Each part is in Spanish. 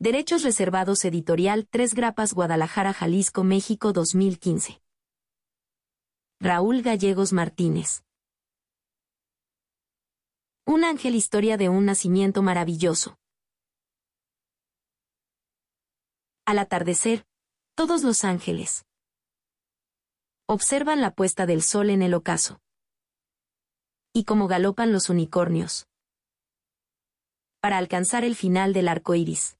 Derechos Reservados Editorial Tres Grapas Guadalajara, Jalisco, México 2015. Raúl Gallegos Martínez. Un ángel historia de un nacimiento maravilloso. Al atardecer, todos los ángeles observan la puesta del sol en el ocaso. Y cómo galopan los unicornios. Para alcanzar el final del arco iris.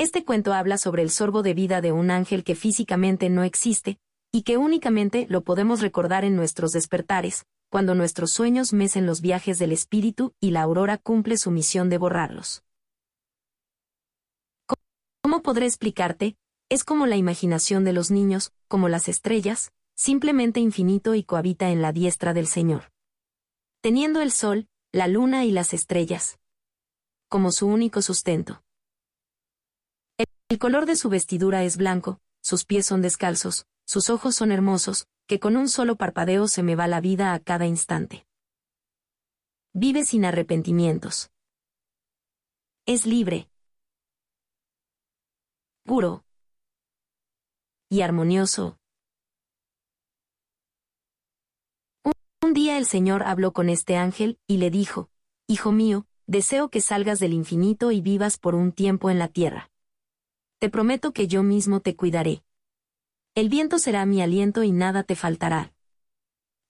Este cuento habla sobre el sorbo de vida de un ángel que físicamente no existe, y que únicamente lo podemos recordar en nuestros despertares, cuando nuestros sueños mecen los viajes del espíritu y la aurora cumple su misión de borrarlos. ¿Cómo podré explicarte? Es como la imaginación de los niños, como las estrellas, simplemente infinito y cohabita en la diestra del Señor. Teniendo el sol, la luna y las estrellas. Como su único sustento. El color de su vestidura es blanco, sus pies son descalzos, sus ojos son hermosos, que con un solo parpadeo se me va la vida a cada instante. Vive sin arrepentimientos. Es libre. Puro. Y armonioso. Un día el Señor habló con este ángel, y le dijo, Hijo mío, deseo que salgas del infinito y vivas por un tiempo en la tierra. Te prometo que yo mismo te cuidaré. El viento será mi aliento y nada te faltará.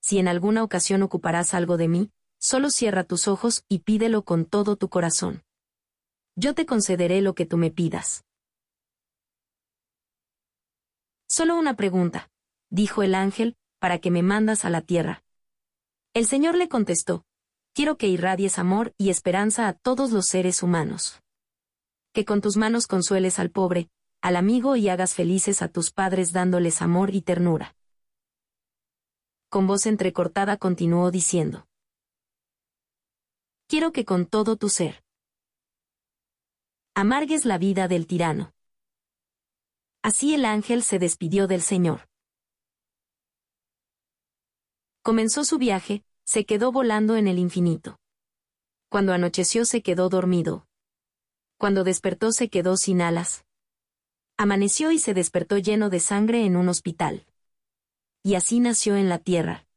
Si en alguna ocasión ocuparás algo de mí, solo cierra tus ojos y pídelo con todo tu corazón. Yo te concederé lo que tú me pidas. Solo una pregunta, dijo el ángel, para que me mandas a la tierra. El Señor le contestó, quiero que irradies amor y esperanza a todos los seres humanos que con tus manos consueles al pobre, al amigo y hagas felices a tus padres dándoles amor y ternura. Con voz entrecortada continuó diciendo. Quiero que con todo tu ser amargues la vida del tirano. Así el ángel se despidió del Señor. Comenzó su viaje, se quedó volando en el infinito. Cuando anocheció se quedó dormido, cuando despertó se quedó sin alas. Amaneció y se despertó lleno de sangre en un hospital. Y así nació en la tierra.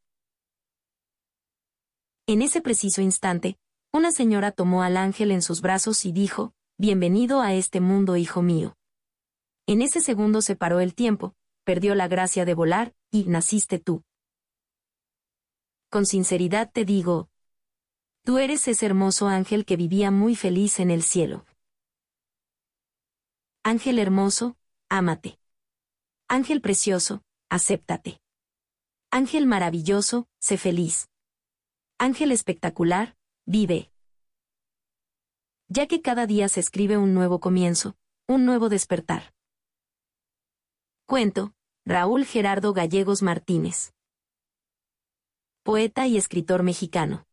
En ese preciso instante, una señora tomó al ángel en sus brazos y dijo, Bienvenido a este mundo, hijo mío. En ese segundo se paró el tiempo, perdió la gracia de volar, y naciste tú. Con sinceridad te digo, tú eres ese hermoso ángel que vivía muy feliz en el cielo. Ángel hermoso, ámate. Ángel precioso, acéptate. Ángel maravilloso, sé feliz. Ángel espectacular, vive. Ya que cada día se escribe un nuevo comienzo, un nuevo despertar. Cuento, Raúl Gerardo Gallegos Martínez. Poeta y escritor mexicano.